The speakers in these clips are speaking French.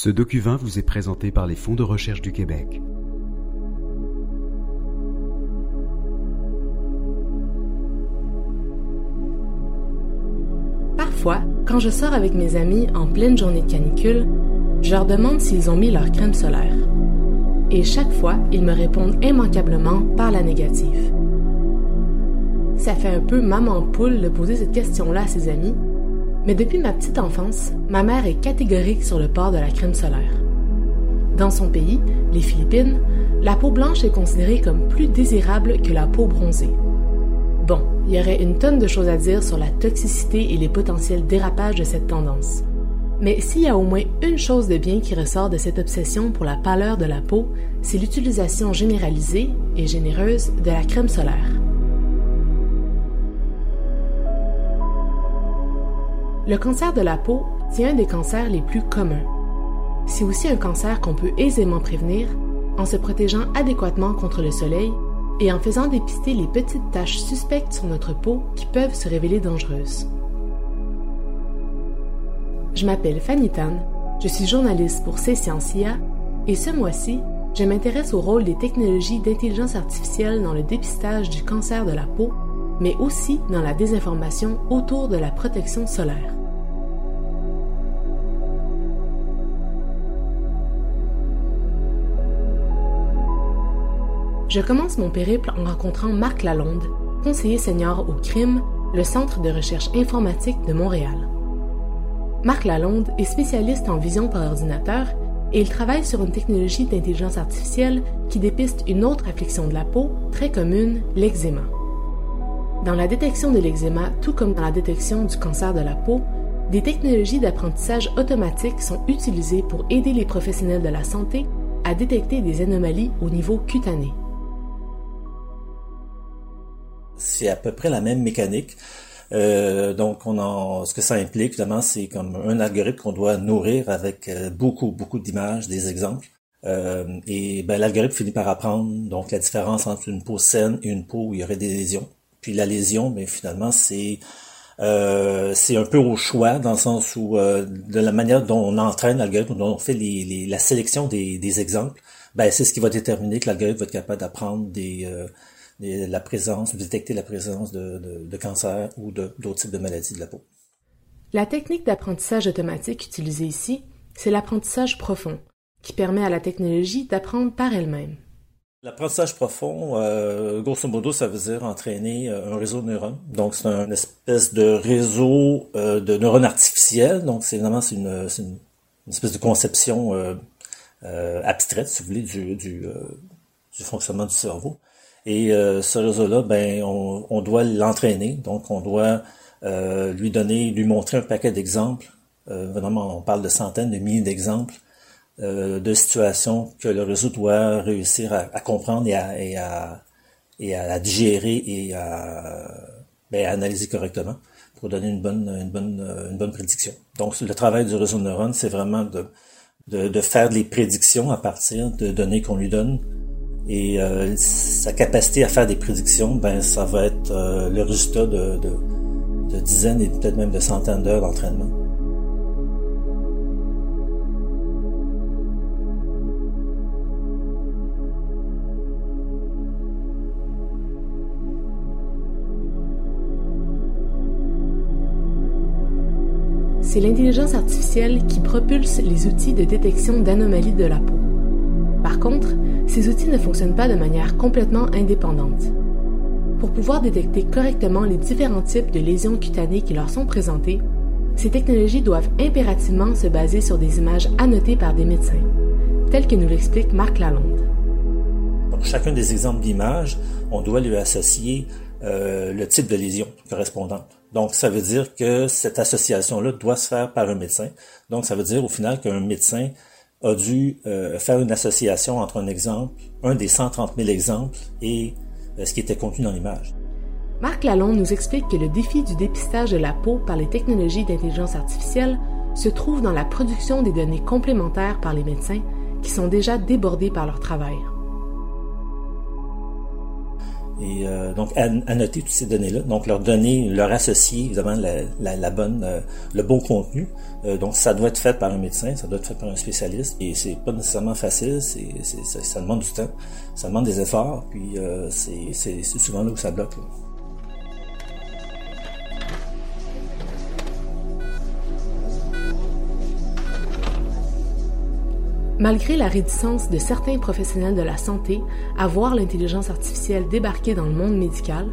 Ce document vous est présenté par les Fonds de recherche du Québec. Parfois, quand je sors avec mes amis en pleine journée de canicule, je leur demande s'ils ont mis leur crème solaire. Et chaque fois, ils me répondent immanquablement par la négative. Ça fait un peu maman poule de poser cette question-là à ses amis, mais depuis ma petite enfance, ma mère est catégorique sur le port de la crème solaire. Dans son pays, les Philippines, la peau blanche est considérée comme plus désirable que la peau bronzée. Bon, il y aurait une tonne de choses à dire sur la toxicité et les potentiels dérapages de cette tendance. Mais s'il y a au moins une chose de bien qui ressort de cette obsession pour la pâleur de la peau, c'est l'utilisation généralisée et généreuse de la crème solaire. Le cancer de la peau est un des cancers les plus communs. C'est aussi un cancer qu'on peut aisément prévenir en se protégeant adéquatement contre le soleil et en faisant dépister les petites taches suspectes sur notre peau qui peuvent se révéler dangereuses. Je m'appelle Fanny Tan, je suis journaliste pour C-Sciences et ce mois-ci, je m'intéresse au rôle des technologies d'intelligence artificielle dans le dépistage du cancer de la peau, mais aussi dans la désinformation autour de la protection solaire. Je commence mon périple en rencontrant Marc Lalonde, conseiller senior au crime, le Centre de recherche informatique de Montréal. Marc Lalonde est spécialiste en vision par ordinateur et il travaille sur une technologie d'intelligence artificielle qui dépiste une autre affliction de la peau très commune, l'eczéma. Dans la détection de l'eczéma, tout comme dans la détection du cancer de la peau, des technologies d'apprentissage automatique sont utilisées pour aider les professionnels de la santé à détecter des anomalies au niveau cutané c'est à peu près la même mécanique. Euh, donc, ce que ça implique, évidemment, c'est comme un algorithme qu'on doit nourrir avec euh, beaucoup, beaucoup d'images, des exemples. Euh, et ben, l'algorithme finit par apprendre donc la différence entre une peau saine et une peau où il y aurait des lésions. Puis la lésion, mais finalement, c'est c'est un peu au choix dans le sens où de la manière dont on entraîne l'algorithme, dont on fait les, la sélection des, des exemples, ben c'est ce qui va déterminer que l'algorithme va être capable d'apprendre des la présence, détecter la présence de, cancer ou d'autres types de maladies de la peau. La technique d'apprentissage automatique utilisée ici, c'est l'apprentissage profond, qui permet à la technologie d'apprendre par elle-même. L'apprentissage profond, euh, grosso modo, ça veut dire entraîner euh, un réseau de neurones. Donc, c'est une espèce de réseau euh, de neurones artificiels. Donc, c'est vraiment c'est une, espèce de conception abstraite, si vous voulez, du, fonctionnement du cerveau. Et euh, ce réseau-là, ben, on, doit l'entraîner. Donc, on doit euh, lui donner, lui montrer un paquet d'exemples. Euh, vraiment, on parle de centaines, de milliers d'exemples de situations que le réseau doit réussir à, comprendre et à, et à, et à digérer et ben, à, analyser correctement pour donner une bonne, une bonne, une bonne prédiction. Donc, le travail du réseau de neurones, c'est vraiment de, de, de, faire des prédictions à partir de données qu'on lui donne et euh, sa capacité à faire des prédictions, ben ça va être euh, le résultat de, de, de dizaines et peut-être même de centaines d'heures d'entraînement. C'est l'intelligence artificielle qui propulse les outils de détection d'anomalies de la peau. Par contre, ces outils ne fonctionnent pas de manière complètement indépendante. Pour pouvoir détecter correctement les différents types de lésions cutanées qui leur sont présentées, ces technologies doivent impérativement se baser sur des images annotées par des médecins, telles que nous l'explique Marc Lalonde. Pour chacun des exemples d'images, on doit lui associer euh, le type de lésion correspondante. Donc, ça veut dire que cette association-là doit se faire par un médecin. Donc, ça veut dire au final qu'un médecin a dû euh, faire une association entre un exemple, un des 130 000 exemples, et euh, ce qui était contenu dans l'image. Marc Lalonde nous explique que le défi du dépistage de la peau par les technologies d'intelligence artificielle se trouve dans la production des données complémentaires par les médecins qui sont déjà débordés par leur travail. Et euh, donc, à, noter toutes ces données-là. Donc, leur donner, leur associer, évidemment, la, la, bonne, euh, le bon contenu. Euh, donc, ça doit être fait par un médecin, ça doit être fait par un spécialiste. Et c'est pas nécessairement facile, c'est, ça, ça, demande du temps, ça demande des efforts. Puis, c'est, souvent là où ça bloque. Malgré la réticence de certains professionnels de la santé à voir l'intelligence artificielle débarquer dans le monde médical,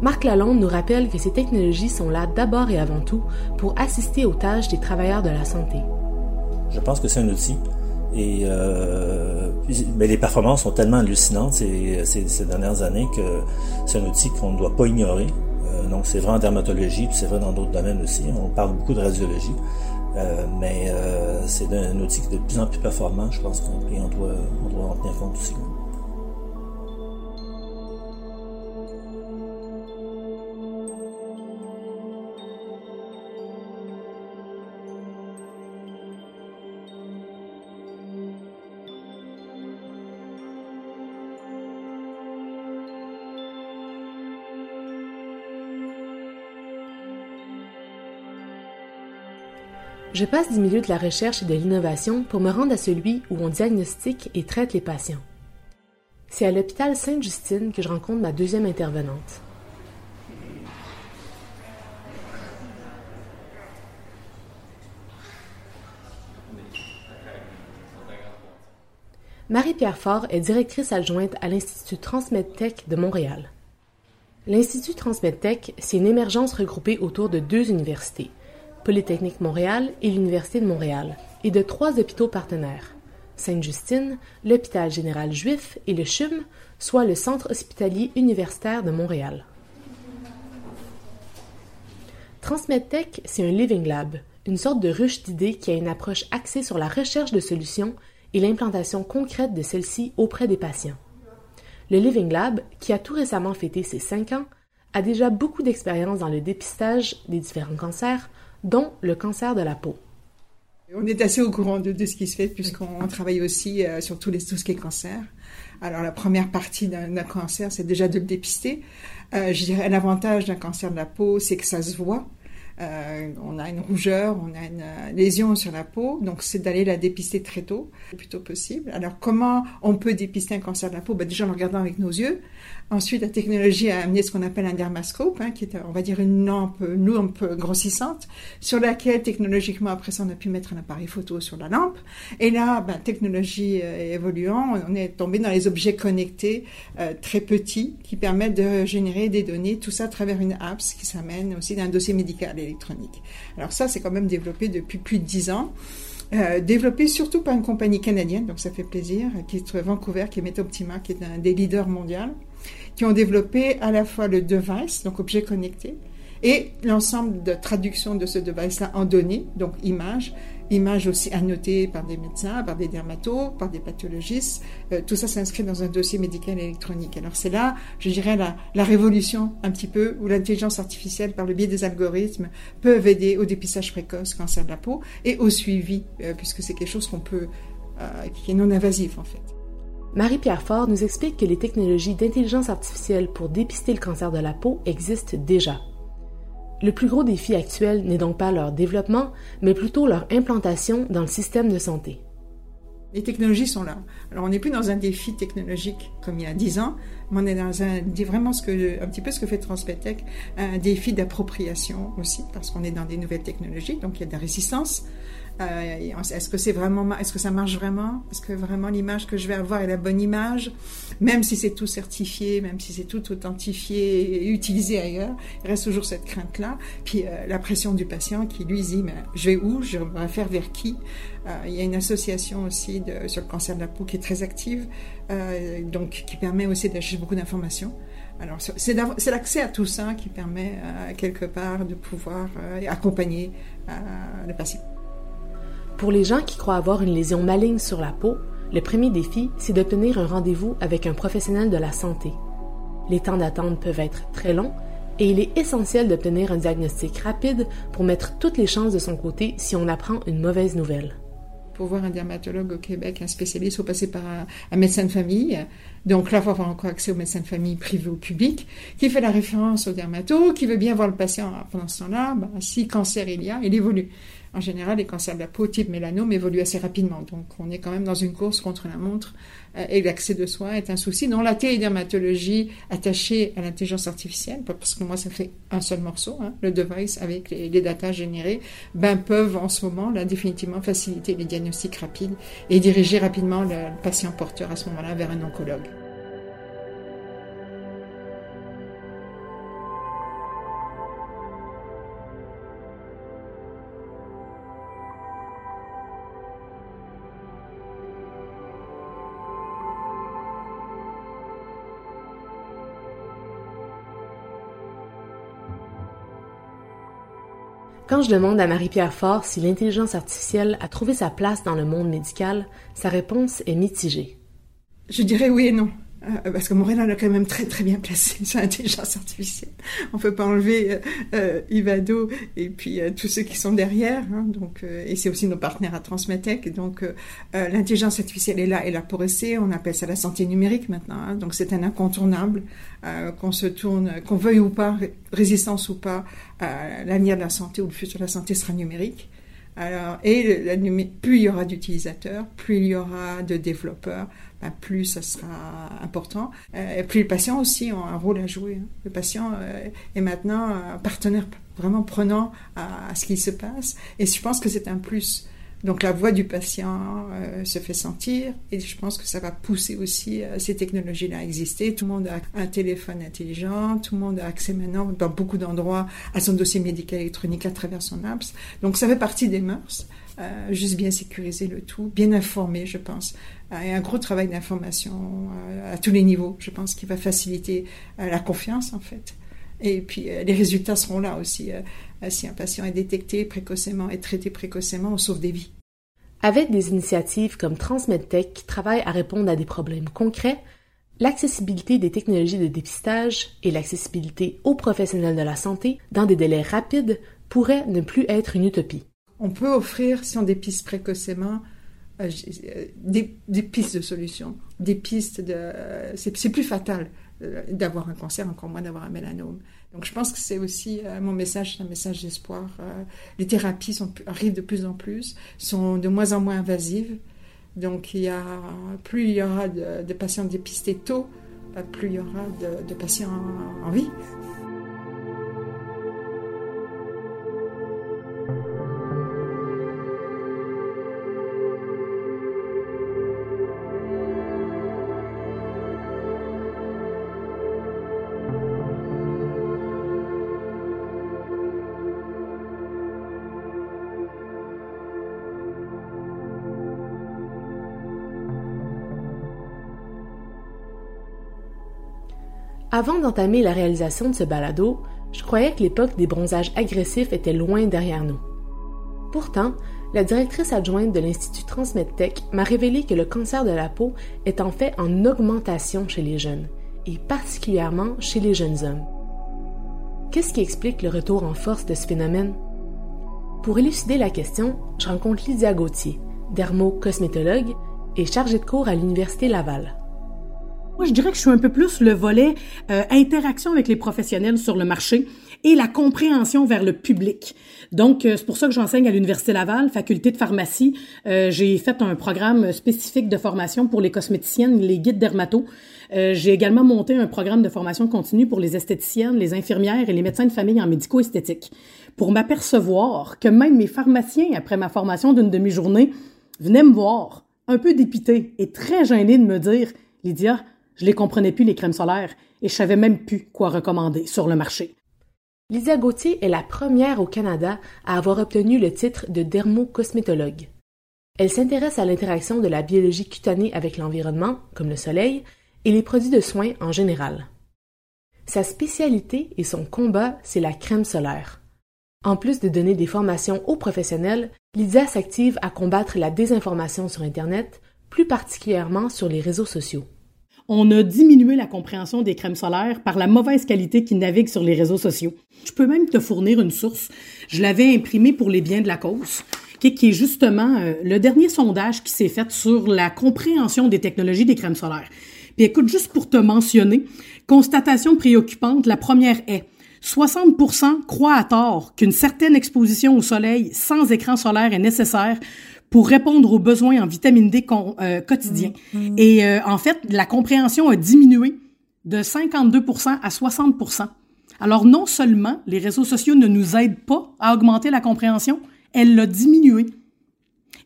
Marc Lalonde nous rappelle que ces technologies sont là d'abord et avant tout pour assister aux tâches des travailleurs de la santé. Je pense que c'est un outil. Et euh, mais les performances sont tellement hallucinantes ces, ces, dernières années que c'est un outil qu'on ne doit pas ignorer. Euh, donc c'est vrai en dermatologie, c'est vrai dans d'autres domaines aussi. On parle beaucoup de radiologie. Euh, mais euh, c'est un outil qui est de plus en plus performant, je pense qu'on doit, on doit en tenir compte aussi. Je passe du milieu de la recherche et de l'innovation pour me rendre à celui où on diagnostique et traite les patients. C'est à l'hôpital Sainte-Justine que je rencontre ma deuxième intervenante. Marie-Pierre Faure est directrice adjointe à l'Institut Transmedtech de Montréal. L'Institut Transmedtech, c'est une émergence regroupée autour de deux universités, Polytechnique Montréal et l'Université de Montréal, et de trois hôpitaux partenaires. Sainte-Justine, l'Hôpital général juif et le CHUM, soit le Centre hospitalier universitaire de Montréal. TransmedTech, c'est un Living Lab, une sorte de ruche d'idées qui a une approche axée sur la recherche de solutions et l'implantation concrète de celles-ci auprès des patients. Le Living Lab, qui a tout récemment fêté ses cinq ans, a déjà beaucoup d'expérience dans le dépistage des différents cancers, dont le cancer de la peau. On est assez au courant de, ce qui se fait puisqu'on travaille aussi euh, sur tous les, tout ce qui est cancer. Alors la première partie d'un cancer, c'est déjà de le dépister. Euh, je dirais l'avantage d'un cancer de la peau, c'est que ça se voit. Euh, on a une rougeur, on a une euh, lésion sur la peau, donc c'est d'aller la dépister très tôt, le plus tôt possible. Alors comment on peut dépister un cancer de la peau? Ben, Déjà en regardant avec nos yeux. Ensuite, la technologie a amené ce qu'on appelle un dermascope, hein, qui est, on va dire, une lampe, une lampe grossissante, sur laquelle, technologiquement, après ça, on a pu mettre un appareil photo sur la lampe. Et là, ben, technologie euh, évoluant, on est tombé dans les objets connectés euh, très petits qui permettent de générer des données, tout ça à travers une app qui s'amène aussi d'un dossier médical Alors ça, c'est quand même développé depuis plus de dix ans. Euh, développé surtout par une compagnie canadienne, donc ça fait plaisir, qui est Vancouver, qui est Metoptima, qui est un des leaders mondiaux qui ont développé à la fois le device, donc objet connecté, et l'ensemble de traduction de ce device-là en données, donc images, images aussi annotées par des médecins, par des dermatos, par des pathologistes. Euh, tout ça s'inscrit dans un dossier médical électronique. Alors c'est là, je dirais, la, la révolution un petit peu, où l'intelligence artificielle, par le biais des algorithmes, peuvent aider au dépistage précoce cancer de la peau et au suivi, euh, puisque c'est quelque chose qu'on peut, euh, qui est non invasif en fait. Marie-Pierre Fort nous explique que les technologies d'intelligence artificielle pour dépister le cancer de la peau existent déjà. Le plus gros défi actuel n'est donc pas leur développement, mais plutôt leur implantation dans le système de santé. Les technologies sont là. Alors on n'est plus dans un défi technologique comme il y a dix ans, mais on est dans un vraiment ce que un petit peu ce que fait Transpetech, un défi d'appropriation aussi parce qu'on est dans des nouvelles technologies, donc il y a de la résistance. Euh, est-ce que c'est vraiment, est-ce que ça marche vraiment? Est-ce que vraiment l'image que je vais avoir est la bonne image? Même si c'est tout certifié, même si c'est tout authentifié et utilisé ailleurs, il reste toujours cette crainte-là. Puis euh, la pression du patient qui lui dit, mais je vais où? Je vais faire vers qui? Euh, Il y a une association aussi sur le cancer de la peau qui est très active, donc qui permet aussi d'acheter beaucoup d'informations. Alors, c'est l'accès à tout ça qui permet quelque part de pouvoir accompagner le patient. Pour les gens qui croient avoir une lésion maligne sur la peau, le premier défi, c'est d'obtenir un rendez-vous avec un professionnel de la santé. Les temps d'attente peuvent être très longs et il est essentiel d'obtenir un diagnostic rapide pour mettre toutes les chances de son côté si on apprend une mauvaise nouvelle. pour voir un dermatologue au Québec, un spécialiste, il faut passer par un, médecin de famille. Donc là, il faut avoir encore accès au médecin de famille privé ou public, qui fait la référence au dermato, qui veut bien voir le patient pendant ce temps-là. Ben, si cancer il y a, il évolue. En général, les cancers de la peau type mélanome évoluent assez rapidement. Donc, on est quand même dans une course contre la montre euh, et l'accès de soins est un souci. Non, la télédermatologie attachée à l'intelligence artificielle, parce que moi, ça fait un seul morceau, hein, le device avec les, les datas générées, ben, peuvent en ce moment, là, définitivement faciliter les diagnostics rapides et diriger rapidement le patient porteur à ce moment-là vers un oncologue. Quand je demande à Marie-Pierre Fort si l'intelligence artificielle a trouvé sa place dans le monde médical, sa réponse est mitigée. Je dirais oui et non. Euh, parce que Montréal a quand même très très bien placé sur l'intelligence artificielle. On peut pas enlever euh, euh Ivado et puis tous ceux qui sont derrière. Hein, donc et c'est aussi nos partenaires à Transmetec. Donc l'intelligence artificielle est là, est là pour essayer. On appelle ça la santé numérique maintenant. Hein, donc c'est un incontournable qu'on se tourne, qu'on veuille ou pas, résistance ou pas, l'avenir de la santé ou le futur de la santé sera numérique. Alors, et plus il y aura d'utilisateurs, plus il y aura de développeurs, ben, plus ça sera important. Euh, plus les patients aussi ont un rôle à jouer. Hein. Le patient euh, est maintenant un partenaire vraiment prenant à, ce qui se passe. Et je pense que c'est un plus. Donc la voix du patient euh, se fait sentir et je pense que ça va pousser aussi ces technologies-là à exister. Tout le monde a un téléphone intelligent, tout le monde a accès maintenant dans beaucoup d'endroits à son dossier médical électronique à travers son apps. Donc ça fait partie des mœurs. Juste bien sécuriser le tout, bien informer, je pense. Euh, et un gros travail d'information euh, à tous les niveaux, je pense, qui va faciliter la confiance, en fait. Et puis les résultats seront là aussi. si un patient est détecté précocement et traité précocement, on sauve des vies. Avec des initiatives comme TransmedTech qui travaillent à répondre à des problèmes concrets, l'accessibilité des technologies de dépistage et l'accessibilité aux professionnels de la santé dans des délais rapides pourraient ne plus être une utopie on peut offrir, si on dépiste précocement, euh, euh, des, pistes de solutions, des pistes de... c'est plus fatal euh, d'avoir un cancer, encore moins d'avoir un mélanome. Donc je pense que c'est aussi mon message, c'est un message d'espoir. les thérapies arrivent de plus en plus, sont de moins en moins invasives. Donc il y a, plus il y aura de, patients dépistés tôt, plus il y aura de, patients en vie. Avant d'entamer la réalisation de ce balado, je croyais que l'époque des bronzages agressifs était loin derrière nous. Pourtant, la directrice adjointe de l'Institut Transmedtech m'a révélé que le cancer de la peau est en fait en augmentation chez les jeunes, et particulièrement chez les jeunes hommes. Qu'est-ce qui explique le retour en force de ce phénomène? Pour élucider la question, je rencontre Lydia Gauthier, dermo-cosmétologue et chargée de cours à l'Université Laval. Moi, je dirais que je suis un peu plus le volet euh, interaction avec les professionnels sur le marché et la compréhension vers le public. Donc, euh, c'est pour ça que j'enseigne à l'Université Laval, faculté de pharmacie. Euh, j'ai fait un programme spécifique de formation pour les cosméticiennes, les guides dermato. j'ai également monté un programme de formation continue pour les esthéticiennes, les infirmières et les médecins de famille en médico-esthétique. Pour m'apercevoir que même mes pharmaciens, après ma formation d'une demi-journée, venaient me voir, un peu dépité et très gênés de me dire, Lydia, je les comprenais plus, les crèmes solaires, et je savais même plus quoi recommander sur le marché. Lisa Gauthier est la première au Canada à avoir obtenu le titre de dermocosmétologue. Elle s'intéresse à l'interaction de la biologie cutanée avec l'environnement, comme le soleil, et les produits de soins en général. Sa spécialité et son combat, c'est la crème solaire. En plus de donner des formations aux professionnels, Lydia s'active à combattre la désinformation sur Internet, plus particulièrement sur les réseaux sociaux on a diminué la compréhension des crèmes solaires par la mauvaise qualité qui navigue sur les réseaux sociaux. Je peux même te fournir une source. Je l'avais imprimée pour les biens de la cause. qui est justement euh, le dernier sondage qui s'est fait sur la compréhension des technologies des crèmes solaires. Puis écoute, juste pour te mentionner, constatation préoccupante, la première est 60% croient à tort qu'une certaine exposition au soleil sans écran solaire est nécessaire pour répondre aux besoins en vitamine D euh, quotidiens. Mm, mm. Et euh, en fait, la compréhension a diminué de 52% à 60% Alors non seulement les réseaux sociaux ne nous aident pas à augmenter la compréhension, elle l'a diminué.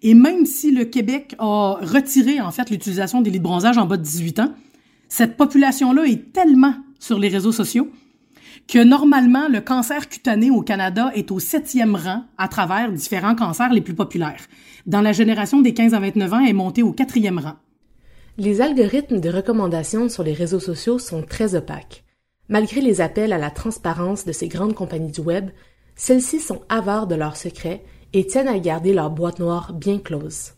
Et même si le Québec a retiré en fait l'utilisation des lits de bronzage en bas de 18 ans, cette population-là est tellement sur les réseaux sociaux que normalement, le cancer cutané au Canada est au septième rang à travers différents cancers les plus populaires. Dans la génération des 15 à 29 ans, est monté au quatrième rang. Les algorithmes de recommandation sur les réseaux sociaux sont très opaques. Malgré les appels à la transparence de ces grandes compagnies du web, celles-ci sont avares de leurs secrets et tiennent à garder leur boîte noire bien close.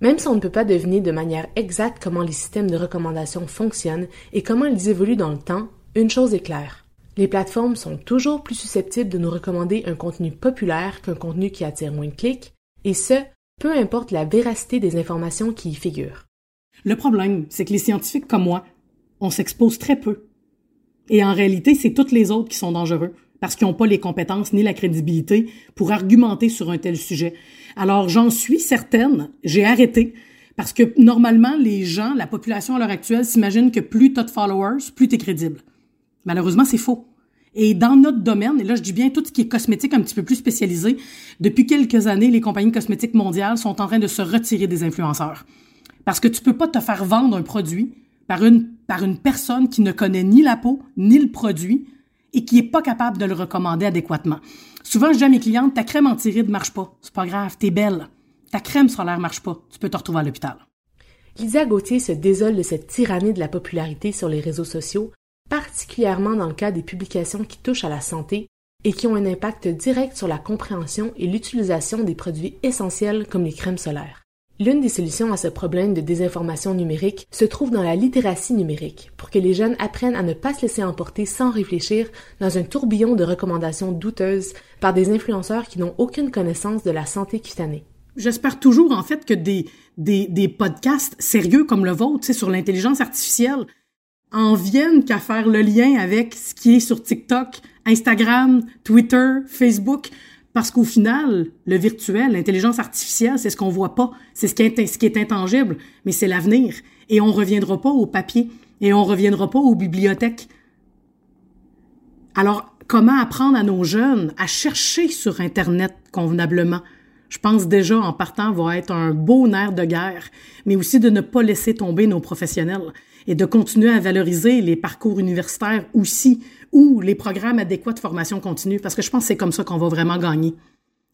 Même si on ne peut pas deviner de manière exacte comment les systèmes de recommandation fonctionnent et comment ils évoluent dans le temps, une chose est claire. Les plateformes sont toujours plus susceptibles de nous recommander un contenu populaire qu'un contenu qui attire moins de clics, et ce, peu importe la véracité des informations qui y figurent. Le problème, c'est que les scientifiques comme moi, on s'expose très peu. Et en réalité, c'est toutes les autres qui sont dangereux, parce qu'ils n'ont pas les compétences ni la crédibilité pour argumenter sur un tel sujet. Alors j'en suis certaine, j'ai arrêté, parce que normalement, les gens, la population à l'heure actuelle s'imaginent que plus tu de followers, plus tu es crédible. Malheureusement, c'est faux. Et dans notre domaine, et là je dis bien tout ce qui est cosmétique un petit peu plus spécialisé, depuis quelques années, les compagnies cosmétiques mondiales sont en train de se retirer des influenceurs. Parce que tu peux pas te faire vendre un produit par une, par une personne qui ne connaît ni la peau, ni le produit, et qui est pas capable de le recommander adéquatement. Souvent, je dis à mes clientes, ta crème anti-rides marche pas. C'est pas grave, t'es belle. Ta crème solaire marche pas. Tu peux te retrouver à l'hôpital. Lisa Gauthier se désole de cette tyrannie de la popularité sur les réseaux sociaux particulièrement dans le cas des publications qui touchent à la santé et qui ont un impact direct sur la compréhension et l'utilisation des produits essentiels comme les crèmes solaires. L'une des solutions à ce problème de désinformation numérique se trouve dans la littératie numérique, pour que les jeunes apprennent à ne pas se laisser emporter sans réfléchir dans un tourbillon de recommandations douteuses par des influenceurs qui n'ont aucune connaissance de la santé cutanée. J'espère toujours en fait que des, des, des podcasts sérieux comme le vôtre, sur l'intelligence artificielle, en viennent qu'à faire le lien avec ce qui est sur TikTok, Instagram, Twitter, Facebook, parce qu'au final, le virtuel, l'intelligence artificielle, c'est ce qu'on voit pas, c'est ce qui est, intangible, mais c'est l'avenir. Et on reviendra pas au papier, et on reviendra pas aux bibliothèques. Alors, comment apprendre à nos jeunes à chercher sur Internet convenablement? Je pense déjà en partant va être un beau nerf de guerre, mais aussi de ne pas laisser tomber nos professionnels et de continuer à valoriser les parcours universitaires aussi ou les programmes adéquats de formation continue, parce que je pense que c'est comme ça qu'on va vraiment gagner.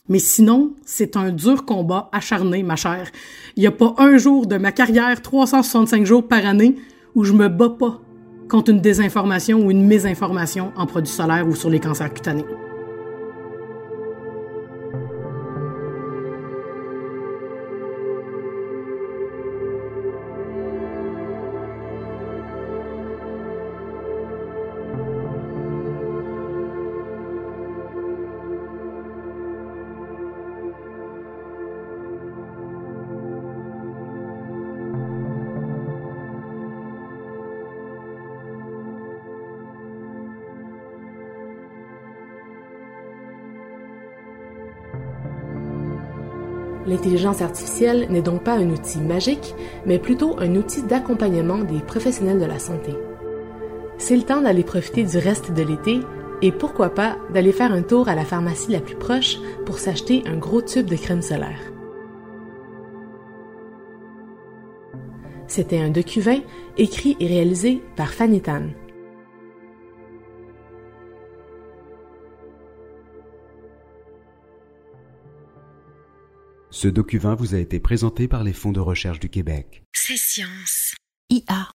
Mais sinon, c'est un dur combat acharné, ma chère. Il n'y a pas un jour de ma carrière, 365 jours par année, où je me bats pas contre une désinformation ou une mésinformation en produits solaires ou sur les cancers cutanés. L'intelligence artificielle n'est donc pas un outil magique, mais plutôt un outil d'accompagnement des professionnels de la santé. C'est le temps d'aller profiter du reste de l'été et pourquoi pas d'aller faire un tour à la pharmacie la plus proche pour s'acheter un gros tube de crème solaire. C'était un docu écrit et réalisé par Fanny Tan. Ce document vous a été présenté par les fonds de recherche du Québec. C'est science. IA.